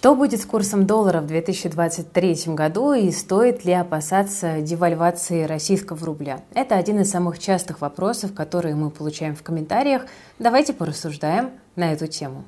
Что будет с курсом доллара в 2023 году и стоит ли опасаться девальвации российского рубля? Это один из самых частых вопросов, которые мы получаем в комментариях. Давайте порассуждаем на эту тему.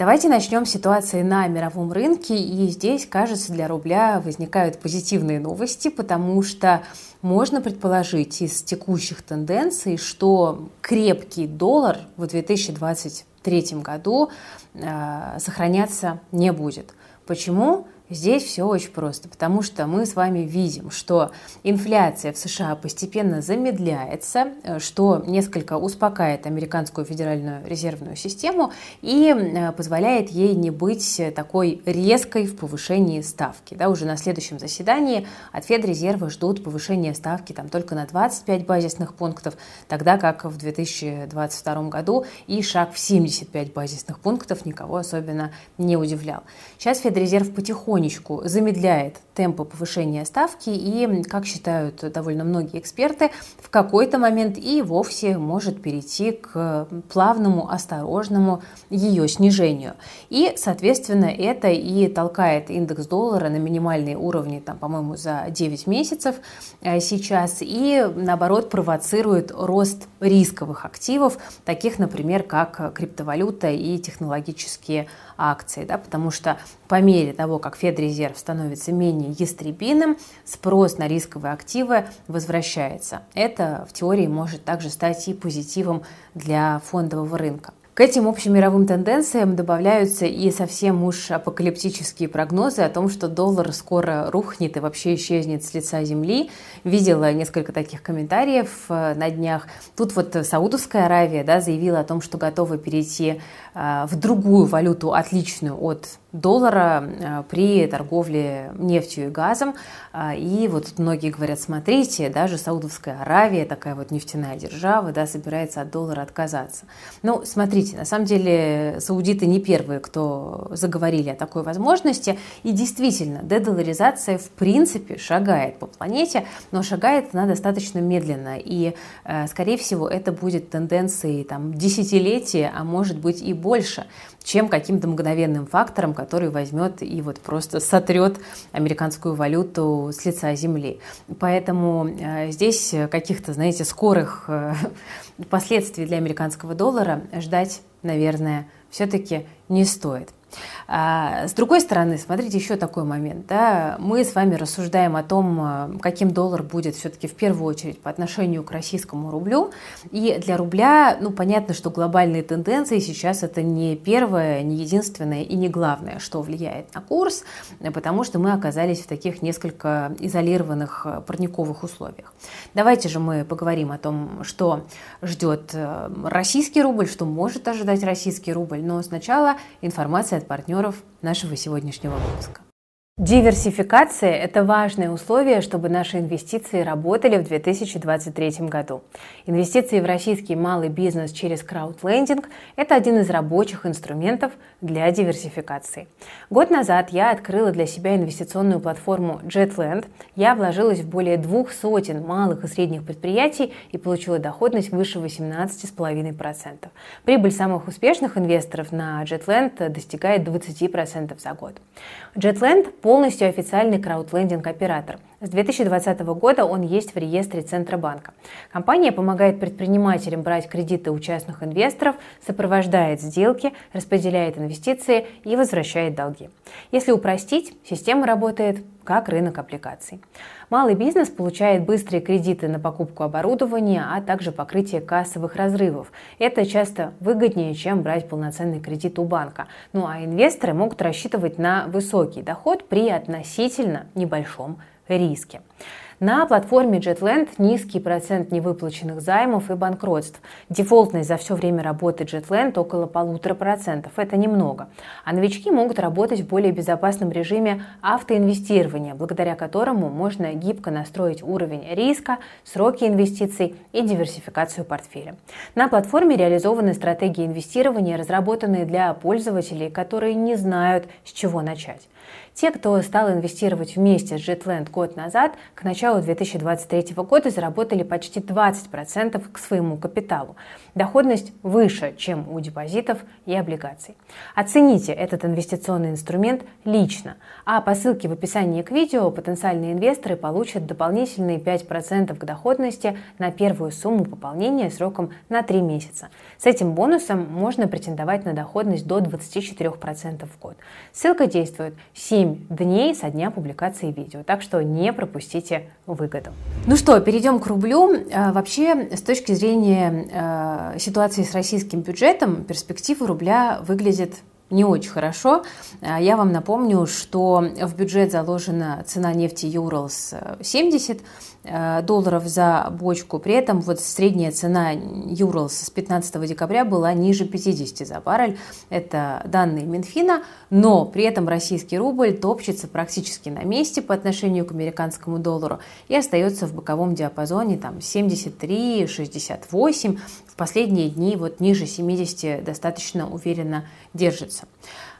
Давайте начнем с ситуации на мировом рынке. И здесь, кажется, для рубля возникают позитивные новости, потому что можно предположить из текущих тенденций, что крепкий доллар в 2023 году э, сохраняться не будет. Почему? Здесь все очень просто, потому что мы с вами видим, что инфляция в США постепенно замедляется, э, что несколько успокаивает американскую федеральную резервную систему и э, позволяет ей не быть такой резкой в повышении ставки. Да, уже на следующем заседании от Федрезерва ждут повышения ставки там, только на 25 базисных пунктов, тогда как в 2022 году и шаг в 75 базисных пунктов никого особенно не удивлял. Сейчас Федрезерв потихоньку потихонечку замедляет темпы повышения ставки и, как считают довольно многие эксперты, в какой-то момент и вовсе может перейти к плавному, осторожному ее снижению. И, соответственно, это и толкает индекс доллара на минимальные уровни, там, по-моему, за 9 месяцев э, сейчас, и, наоборот, провоцирует рост рисковых активов, таких, например, как криптовалюта и технологические акции, да, потому что по мере того, как Федрезерв становится менее ястребиным, спрос на рисковые активы возвращается. Это в теории может также стать и позитивом для фондового рынка. К этим общемировым тенденциям добавляются и совсем уж апокалиптические прогнозы о том, что доллар скоро рухнет и вообще исчезнет с лица земли. Видела несколько таких комментариев э, на днях. Тут вот Саудовская Аравия да, заявила о том, что готова перейти э, в другую валюту, отличную от доллара э, при торговле нефтью и газом. А, и вот многие говорят, смотрите, даже Саудовская Аравия, такая вот нефтяная держава, да, собирается от доллара отказаться. Ну, смотрите, на самом деле саудиты не первые, кто заговорили о такой возможности. И действительно, дедоларизация в принципе шагает по планете, но шагает она достаточно медленно. И, э, скорее всего, это будет тенденцией там, десятилетия, а может быть и больше чем каким-то мгновенным фактором, который возьмет и вот просто сотрет американскую валюту с лица земли. Поэтому э, здесь каких-то, знаете, скорых э, последствий для американского доллара ждать, наверное, все-таки не стоит. А, с другой стороны, смотрите, еще такой момент. Да? Мы с вами рассуждаем о том, а, каким доллар будет все-таки в первую очередь по отношению к российскому рублю. И для рубля, ну, понятно, что глобальные тенденции сейчас это не первое, не единственное и не главное, что влияет на курс, потому что мы оказались в таких несколько изолированных а, парниковых условиях. Давайте же мы поговорим о том, что ждет российский рубль, что может ожидать российский рубль. Но сначала информация от партнеров нашего сегодняшнего выпуска. Диверсификация – это важное условие, чтобы наши инвестиции работали в 2023 году. Инвестиции в российский малый бизнес через краудлендинг – это один из рабочих инструментов для диверсификации. Год назад я открыла для себя инвестиционную платформу JetLand. Я вложилась в более двух сотен малых и средних предприятий и получила доходность выше 18,5%. Прибыль самых успешных инвесторов на JetLand достигает 20% за год. JetLand – полностью официальный краудлендинг-оператор. С 2020 года он есть в реестре Центробанка. Компания помогает предпринимателям брать кредиты у частных инвесторов, сопровождает сделки, распределяет инвестиции и возвращает долги. Если упростить, система работает как рынок облигаций. Малый бизнес получает быстрые кредиты на покупку оборудования, а также покрытие кассовых разрывов. Это часто выгоднее, чем брать полноценный кредит у банка. Ну а инвесторы могут рассчитывать на высокий доход при относительно небольшом риске. На платформе JetLand низкий процент невыплаченных займов и банкротств. Дефолтность за все время работы JetLand около полутора процентов. Это немного. А новички могут работать в более безопасном режиме автоинвестирования, благодаря которому можно гибко настроить уровень риска, сроки инвестиций и диверсификацию портфеля. На платформе реализованы стратегии инвестирования, разработанные для пользователей, которые не знают, с чего начать. Те, кто стал инвестировать вместе с Jetland год назад, к началу 2023 года заработали почти 20% к своему капиталу. Доходность выше, чем у депозитов и облигаций. Оцените этот инвестиционный инструмент лично, а по ссылке в описании к видео потенциальные инвесторы получат дополнительные 5% к доходности на первую сумму пополнения сроком на 3 месяца. С этим бонусом можно претендовать на доходность до 24% в год. Ссылка действует 7 дней со дня публикации видео, так что не пропустите выгоду. Ну что, перейдем к рублю. А, вообще, с точки зрения а, ситуации с российским бюджетом, перспективы рубля выглядят не очень хорошо. А, я вам напомню, что в бюджет заложена цена нефти Юралс 70 Э, долларов за бочку. При этом вот средняя цена Юрлс с 15 декабря была ниже 50 за баррель. Это данные Минфина. Но при этом российский рубль топчется практически на месте по отношению к американскому доллару и остается в боковом диапазоне там 73-68. В последние дни вот ниже 70 достаточно уверенно держится.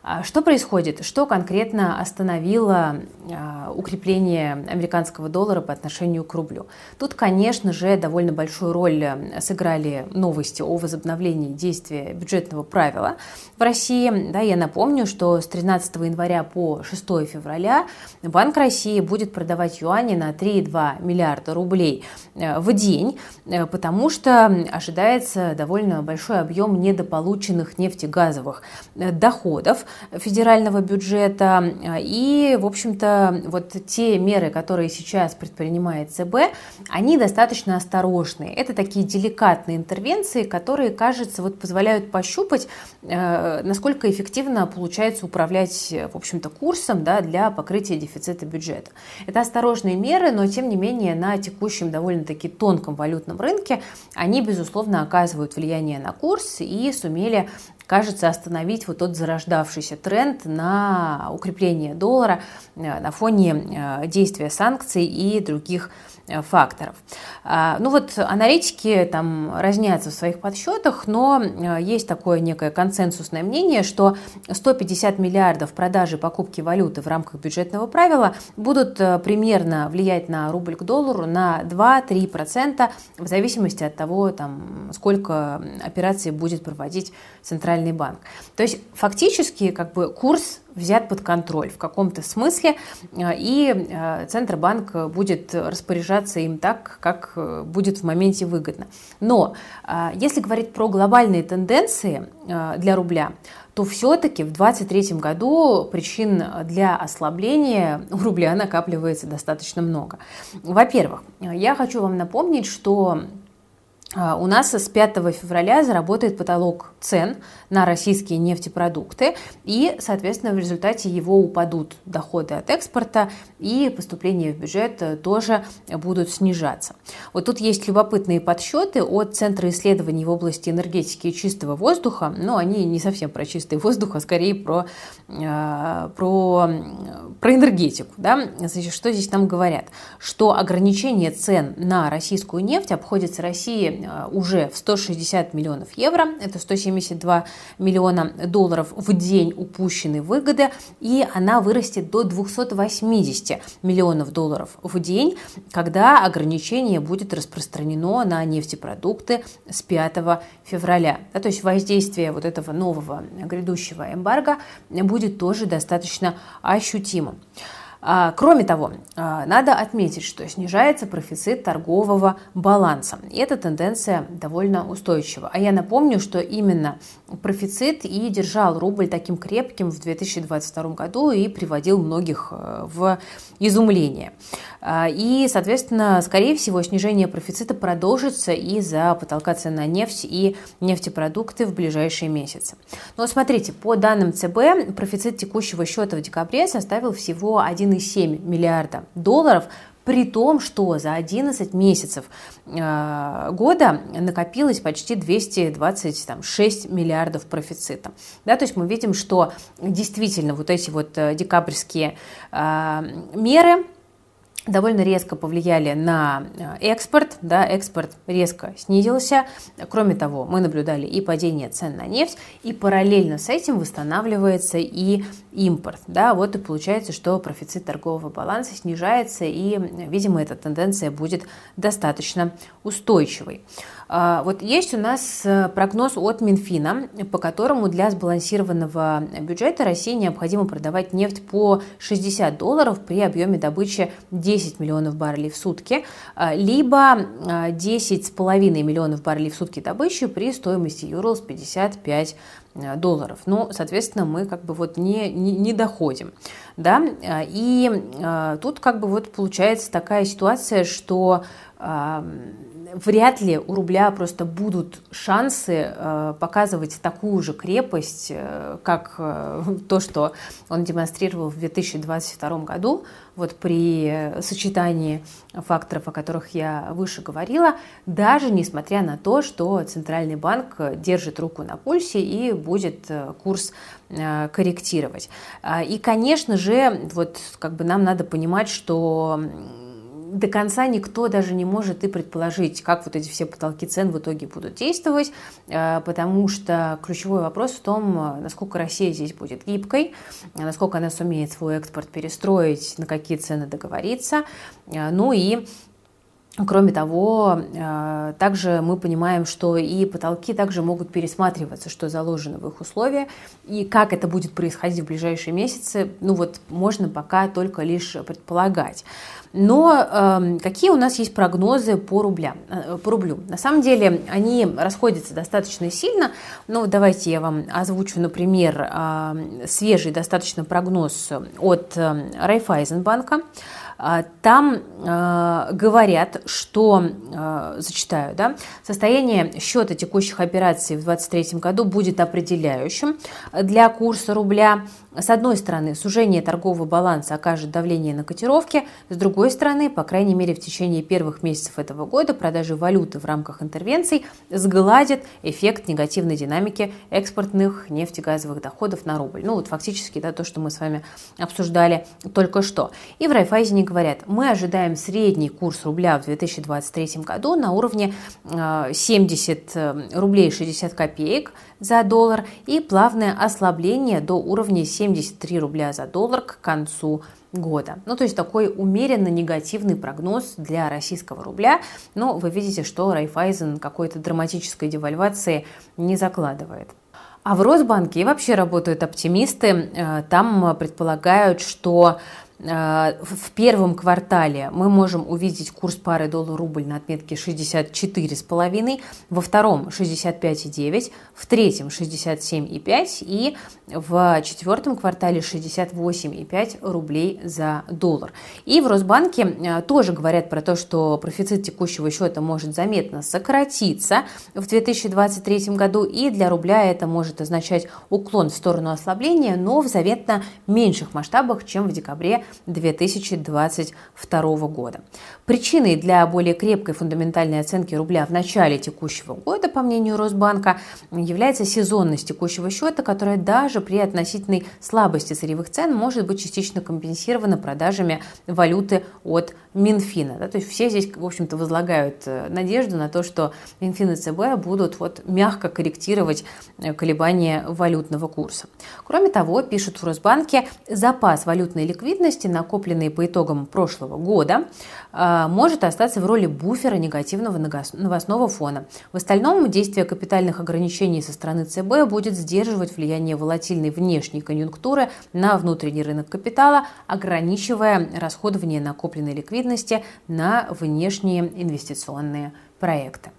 А что происходит? Что конкретно остановило а, укрепление американского доллара по отношению к рублю? Тут, конечно же, довольно большую роль э, сыграли новости о возобновлении действия бюджетного правила в России. Да, я напомню, что с 13 января по 6 февраля Банк России будет продавать юани на 3,2 миллиарда рублей э, в день, э, потому что ожидается довольно большой объем недополученных нефтегазовых доходов федерального бюджета. И, в общем-то, вот те меры, которые сейчас предпринимает ЦБ, они достаточно осторожные. Это такие деликатные интервенции, которые, кажется, вот позволяют пощупать, э, насколько эффективно получается управлять, в общем-то, курсом да, для покрытия дефицита бюджета. Это осторожные меры, но, тем не менее, на текущем довольно-таки тонком валютном рынке они, безусловно, оказывают влияние на курс и сумели кажется, остановить вот тот зарождавшийся тренд на укрепление доллара э, на фоне э, действия санкций и других факторов. А, ну вот аналитики там разнятся в своих подсчетах, но э, есть такое некое консенсусное мнение, что 150 миллиардов продажи покупки валюты в рамках бюджетного правила будут э, примерно влиять на рубль к доллару на 2-3% в зависимости от того, там, сколько операций будет проводить Центральный банк. То есть фактически как бы курс взят под контроль в каком-то смысле, э, и э, Центробанк будет распоряжаться им так, как э, будет в моменте выгодно. Но если говорить про глобальные тенденции для рубля, то все-таки в 2023 году причин для ослабления у рубля накапливается достаточно много. Во-первых, я хочу вам напомнить, что у нас с 5 февраля заработает потолок цен на российские нефтепродукты, и, соответственно, в результате его упадут доходы от экспорта, и поступления в бюджет тоже будут снижаться. Вот тут есть любопытные подсчеты от Центра исследований в области энергетики и чистого воздуха, но они не совсем про чистый воздух, а скорее про, э, про, про энергетику. Да? Значит, что здесь нам говорят? Что ограничение цен на российскую нефть обходится России э, уже в 160 миллионов евро, это 170 172 миллиона долларов в день упущенной выгоды, и она вырастет до 280 миллионов долларов в день, когда ограничение будет распространено на нефтепродукты с 5 февраля. Да, то есть воздействие вот этого нового грядущего эмбарго будет тоже достаточно ощутимым. А, кроме того, а, надо отметить, что снижается профицит торгового баланса. И эта тенденция довольно устойчива. А я напомню, что именно профицит и держал рубль таким крепким в 2022 году и приводил многих э, в изумление. А, и, соответственно, скорее всего, снижение профицита продолжится из-за потолка цен на нефть и нефтепродукты в ближайшие месяцы. Но смотрите, по данным ЦБ, профицит текущего счета в декабре составил всего 1,7 миллиарда долларов, при том, что за 11 месяцев э, года накопилось почти 226 миллиардов профицита. Да, то есть мы видим, что действительно вот эти вот э, декабрьские э, меры довольно резко повлияли на э, экспорт, да, экспорт резко снизился. Кроме того, мы наблюдали и падение цен на нефть, и параллельно с этим восстанавливается и импорт, да, вот и получается, что профицит торгового баланса снижается, и, видимо, эта тенденция будет достаточно устойчивой. А, вот есть у нас э, прогноз от Минфина, по которому для сбалансированного бюджета России необходимо продавать нефть по 60 долларов при объеме добычи 10 миллионов баррелей в сутки, а, либо 10,5 а, миллионов баррелей в сутки добычи при стоимости евро 55 э, долларов. Ну, соответственно, мы как бы вот не, не, не доходим. Да? И тут как бы вот получается такая ситуация, что вряд ли у рубля просто будут шансы э, показывать такую же крепость, э, как э, то, что он демонстрировал в 2022 году, вот при сочетании факторов, о которых я выше говорила, даже несмотря на то, что Центральный банк держит руку на пульсе и будет курс корректировать. И, конечно же, вот как бы нам надо понимать, что до конца никто даже не может и предположить, как вот эти все потолки цен в итоге будут действовать, э, потому что ключевой вопрос в том, насколько Россия здесь будет гибкой, насколько она сумеет свой экспорт перестроить, на какие цены договориться, э, ну и Кроме того, э, также мы понимаем, что и потолки также могут пересматриваться, что заложено в их условия, и как это будет происходить в ближайшие месяцы, ну вот можно пока только лишь предполагать. Но э, какие у нас есть прогнозы по, рублям, э, по рублю? На самом деле они расходятся достаточно сильно. Но давайте я вам озвучу, например, э, свежий достаточно прогноз от э, Райфайзенбанка. А, там э, говорят, что, э, зачитаю, да, состояние счета текущих операций в 2023 году будет определяющим для курса рубля. С одной стороны, сужение торгового баланса окажет давление на котировки, с другой стороны, по крайней мере, в течение первых месяцев этого года продажи валюты в рамках интервенций сгладит эффект негативной динамики экспортных нефтегазовых доходов на рубль. Ну вот фактически да, то, что мы с вами обсуждали только что. И в Райфайзене говорят, мы ожидаем средний курс рубля в 2023 году на уровне 70 э, э, рублей 60 копеек за доллар и плавное ослабление до уровня 73 рубля за доллар к концу года. Ну, то есть такой умеренно негативный прогноз для российского рубля. Но вы видите, что Райфайзен какой-то драматической девальвации не закладывает. А в Росбанке вообще работают оптимисты. Э, там предполагают, что в первом квартале мы можем увидеть курс пары доллар-рубль на отметке 64,5, во втором 65,9, в третьем 67,5 и в четвертом квартале 68,5 рублей за доллар. И в Росбанке э, тоже говорят про то, что профицит текущего счета может заметно сократиться в 2023 году, и для рубля это может означать уклон в сторону ослабления, но в заметно меньших масштабах, чем в декабре 2022 года. Причиной для более крепкой фундаментальной оценки рубля в начале текущего года, по мнению Росбанка, является сезонность текущего счета, которая даже при относительной слабости сырьевых цен может быть частично компенсирована продажами валюты от Минфина. Да, то есть все здесь, в общем-то, возлагают э, надежду на то, что Минфин и ЦБ будут вот мягко корректировать э, колебания валютного курса. Кроме того, пишут в Росбанке, запас валютной ликвидности, накопленный по итогам прошлого года, может остаться в роли буфера негативного новостного фона. В остальном действие капитальных ограничений со стороны ЦБ будет сдерживать влияние волатильной внешней конъюнктуры на внутренний рынок капитала, ограничивая расходование накопленной ликвидности на внешние инвестиционные проекты.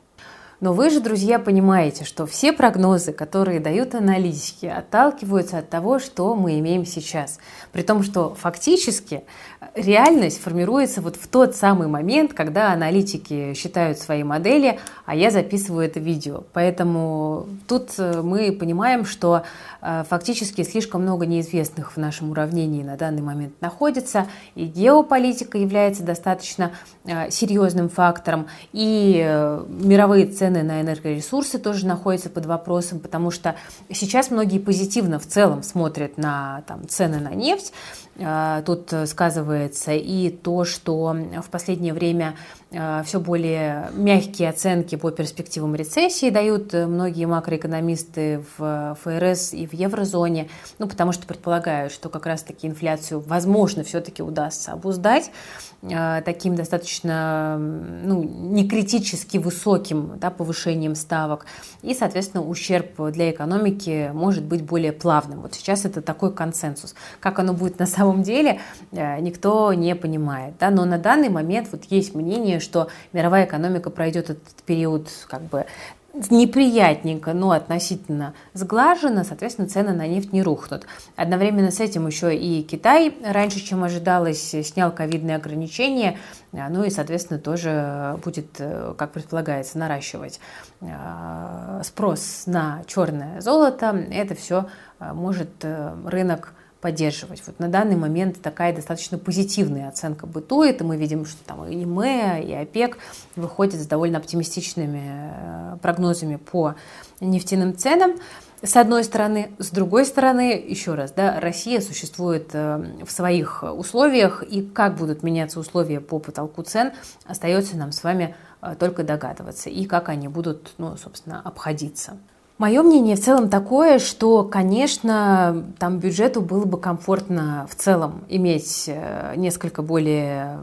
Но вы же, друзья, понимаете, что все прогнозы, которые дают аналитики, отталкиваются от того, что мы имеем сейчас. При том, что фактически реальность формируется вот в тот самый момент, когда аналитики считают свои модели, а я записываю это видео. Поэтому тут э, мы понимаем, что э, фактически слишком много неизвестных в нашем уравнении на данный момент находится, и геополитика является достаточно э, серьезным фактором, и мировые цены на энергоресурсы тоже находятся под вопросом, потому что сейчас многие позитивно в целом смотрят на там, цены на нефть, тут сказывается, и то, что в последнее время э, все более мягкие оценки по перспективам рецессии дают многие макроэкономисты в ФРС и в еврозоне, ну, потому что предполагают, что как раз-таки инфляцию, возможно, все-таки удастся обуздать таким достаточно ну, не критически высоким да, повышением ставок, и, соответственно, ущерб для экономики может быть более плавным. Вот сейчас это такой консенсус. Как оно будет на самом деле, э, никто не понимает. Да? Но на данный момент вот есть мнение, что мировая экономика пройдет этот период как бы неприятненько, но относительно сглажено, соответственно, цены на нефть не рухнут. Одновременно с этим еще и Китай раньше, чем ожидалось, снял ковидные ограничения, а, ну и, соответственно, тоже будет, э, как предполагается, наращивать спрос на черное золото. Это все может э, рынок поддерживать. Вот на данный момент такая достаточно позитивная оценка бытует, и мы видим, что там и ИМЭ, и ОПЕК выходят с довольно оптимистичными э, прогнозами по нефтяным ценам. С одной стороны, с другой стороны, еще раз, да, Россия существует э, в своих условиях, и как будут меняться условия по потолку цен, остается нам с вами э, только догадываться, и как они будут, ну, собственно, обходиться. Мое мнение в целом такое, что, конечно, там бюджету было бы комфортно в целом иметь э, несколько более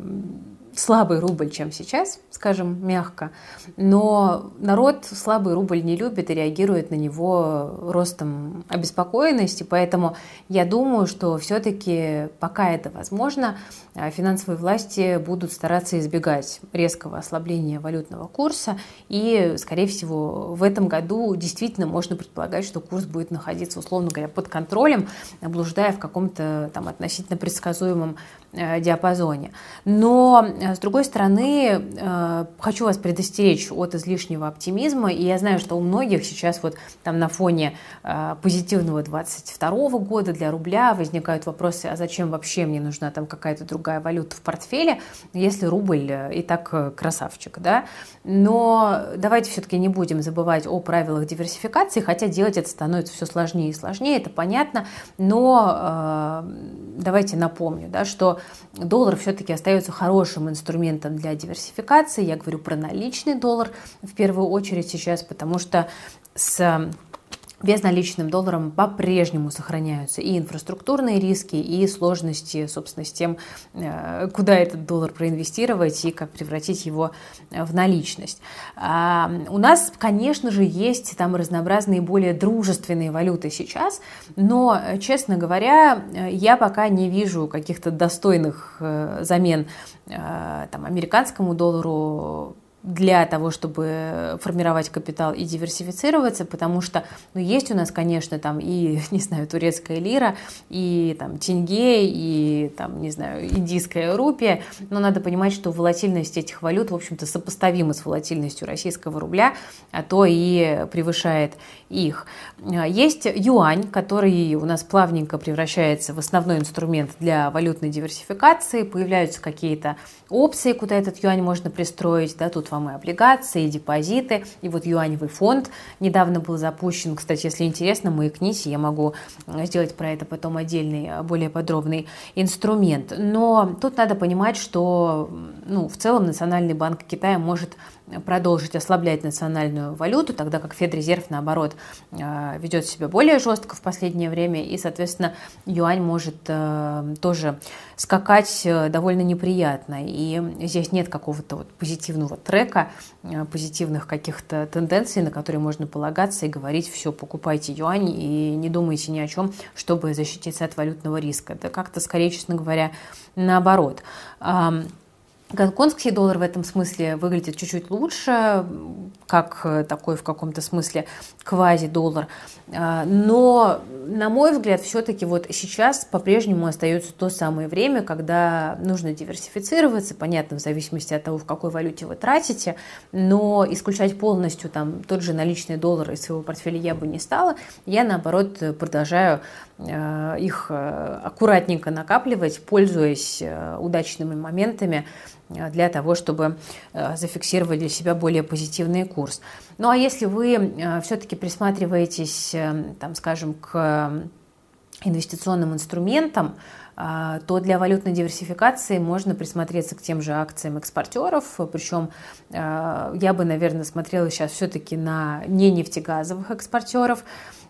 слабый рубль, чем сейчас, скажем мягко, но народ слабый рубль не любит и реагирует на него ростом обеспокоенности, поэтому я думаю, что все-таки пока это возможно, э, финансовые власти будут стараться избегать резкого ослабления валютного курса, и, скорее всего, в этом году действительно можно предполагать, что курс будет находиться, условно говоря, под контролем, блуждая в каком-то там относительно предсказуемом э, диапазоне. Но Э, с другой стороны, э, хочу вас предостеречь от излишнего оптимизма, и я знаю, что у многих сейчас вот там на фоне э, позитивного 22 года для рубля возникают вопросы, а зачем вообще мне нужна там какая-то другая валюта в портфеле, если рубль и так красавчик, да? Но давайте все-таки не будем забывать о правилах диверсификации, хотя делать это становится все сложнее и сложнее, это понятно, но давайте напомню, да, что доллар все-таки остается хорошим инструментом для диверсификации. Я говорю про наличный доллар в первую очередь сейчас, потому что с безналичным долларом по-прежнему сохраняются и инфраструктурные риски, и сложности, собственно, с тем, э, куда этот доллар проинвестировать и как превратить его в наличность. А у нас, конечно же, есть там разнообразные более дружественные валюты сейчас, но, честно говоря, я пока не вижу каких-то достойных э, замен э, там, американскому доллару, для того, чтобы формировать капитал и диверсифицироваться, потому что ну, есть у нас, конечно, там и, не знаю, турецкая лира, и там тенге, и там, не знаю, индийская рупия, но надо понимать, что волатильность этих валют, в общем-то, сопоставима с волатильностью российского рубля, а то и превышает их. Есть юань, который у нас плавненько превращается в основной инструмент для валютной диверсификации, появляются какие-то опции, куда этот юань можно пристроить, да, тут вам и облигации, и депозиты, и вот юаневый фонд недавно был запущен, кстати, если интересно, маякнись, я могу сделать про это потом отдельный, более подробный инструмент, но тут надо понимать, что ну, в целом Национальный банк Китая может продолжить ослаблять национальную валюту, тогда как Федрезерв, наоборот, э, ведет себя более жестко в последнее время, и, соответственно, юань может э, тоже скакать э, довольно неприятно. И здесь нет какого-то вот позитивного трека, позитивных каких-то тенденций, на которые можно полагаться и говорить, все, покупайте юань и не думайте ни о чем, чтобы защититься от валютного риска. Это как-то скорее, честно говоря, наоборот. Гонконгский доллар в этом смысле выглядит чуть-чуть лучше, как э, такой в каком-то смысле квази-доллар. А, но, на мой взгляд, все-таки вот сейчас по-прежнему остается то самое время, когда нужно диверсифицироваться, понятно, в зависимости от того, в какой валюте вы тратите, но исключать полностью там тот же наличный доллар из своего портфеля я бы не стала. Я, наоборот, продолжаю э, их э, аккуратненько накапливать, пользуясь удачными моментами, для того, чтобы э, зафиксировать для себя более позитивный курс. Ну а если вы э, все-таки присматриваетесь, там, скажем, к инвестиционным инструментам, то для валютной диверсификации можно присмотреться к тем же акциям экспортеров. Причем я бы, наверное, смотрела сейчас все-таки на не нефтегазовых экспортеров.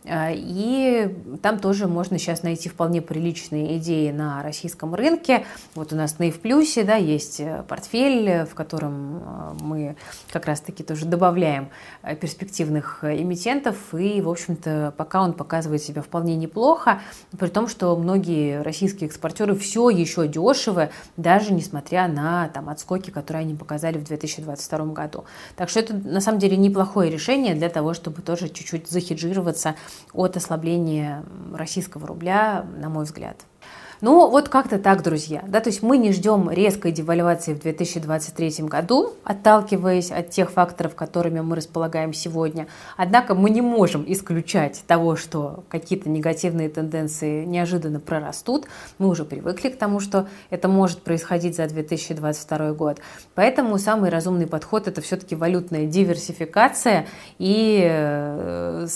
А, и там тоже можно сейчас найти вполне приличные идеи на российском рынке. Вот у нас на Плюсе да, есть э, портфель, в котором э, мы как раз-таки тоже добавляем э, перспективных эмитентов. И, в общем-то, пока он показывает себя вполне неплохо, при том, что многие российские экспортеры все еще дешевы, даже несмотря на там, отскоки, которые они показали в 2022 году. Так что это на самом деле неплохое решение для того, чтобы тоже чуть-чуть захеджироваться от ослабления российского рубля, на мой взгляд. Ну, вот как-то так, друзья. Да, то есть мы не ждем резкой девальвации в 2023 году, отталкиваясь от тех факторов, которыми мы располагаем сегодня. Однако мы не можем исключать того, что какие-то негативные тенденции неожиданно прорастут. Мы уже привыкли к тому, что это может происходить за 2022 год. Поэтому самый разумный подход – это все-таки валютная диверсификация и э,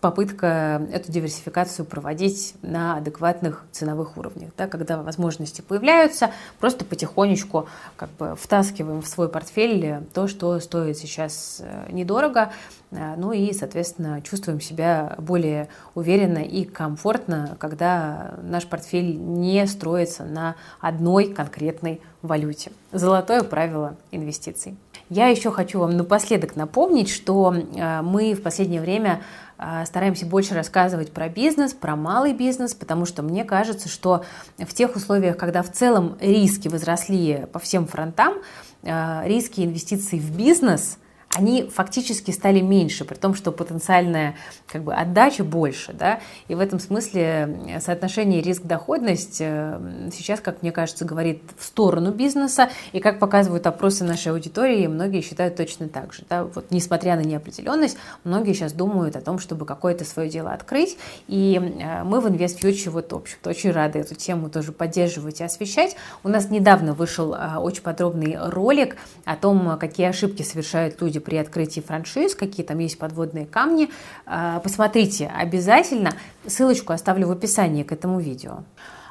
попытка эту диверсификацию проводить на адекватных ценовых уровнях. Да, когда возможности появляются, просто потихонечку как бы втаскиваем в свой портфель то, что стоит сейчас э, недорого, э, ну и, соответственно, чувствуем себя более уверенно и комфортно, когда наш портфель не строится на одной конкретной валюте. Золотое правило инвестиций. Я еще хочу вам напоследок напомнить, что э, мы в последнее время стараемся больше рассказывать про бизнес, про малый бизнес, потому что мне кажется, что в тех условиях, когда в целом риски возросли по всем фронтам, э, риски инвестиций в бизнес – они фактически стали меньше, при том, что потенциальная как бы, отдача больше. Да? И в этом смысле соотношение риск-доходность э, сейчас, как мне кажется, говорит в сторону бизнеса. И как показывают опросы нашей аудитории, многие считают точно так же. Да? Вот, несмотря на неопределенность, многие сейчас думают о том, чтобы какое-то свое дело открыть. И э, мы в InvestFuture вот, в общем-то, очень рады эту тему тоже поддерживать и освещать. У нас недавно вышел э, очень подробный ролик о том, какие ошибки совершают люди при открытии франшиз, какие там есть подводные камни. А, посмотрите обязательно. Ссылочку оставлю в описании к этому видео.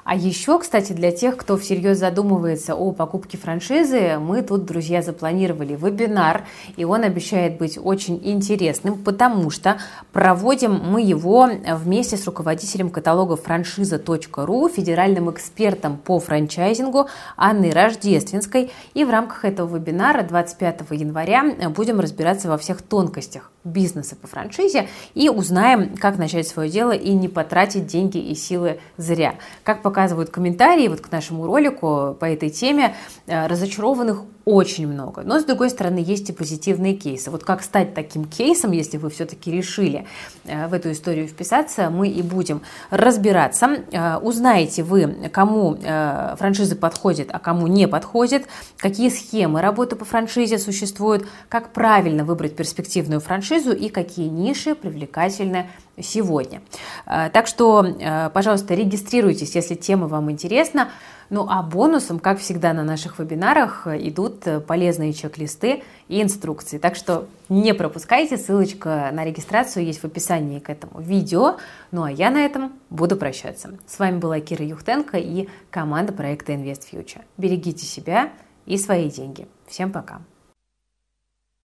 А еще, кстати, для тех, кто всерьез задумывается о покупке франшизы, мы тут, друзья, запланировали вебинар, и он обещает быть очень интересным, потому что проводим мы его вместе с руководителем каталога франшиза.ру, федеральным экспертом по франчайзингу Анной Рождественской. И в рамках этого вебинара 25 января будем разбираться во всех тонкостях бизнеса по франшизе и узнаем, как начать свое дело и не потратить деньги и силы зря. Как показывают комментарии вот к нашему ролику по этой теме, э, разочарованных очень много. Но, с другой стороны, есть и позитивные кейсы. Вот как стать таким кейсом, если вы все-таки решили э, в эту историю вписаться, мы и будем разбираться. Э, узнаете вы, кому франшиза подходит, а кому не подходит, какие схемы работы по франшизе существуют, как правильно выбрать перспективную франшизу и какие ниши привлекательны сегодня. Э, так что, э, пожалуйста, регистрируйтесь, если тема вам интересна. Ну а бонусом, как всегда на наших вебинарах, идут полезные чек-листы и инструкции. Так что не пропускайте, ссылочка на регистрацию есть в описании к этому видео. Ну а я на этом буду прощаться. С вами была Кира Юхтенко и команда проекта Invest Future. Берегите себя и свои деньги. Всем пока!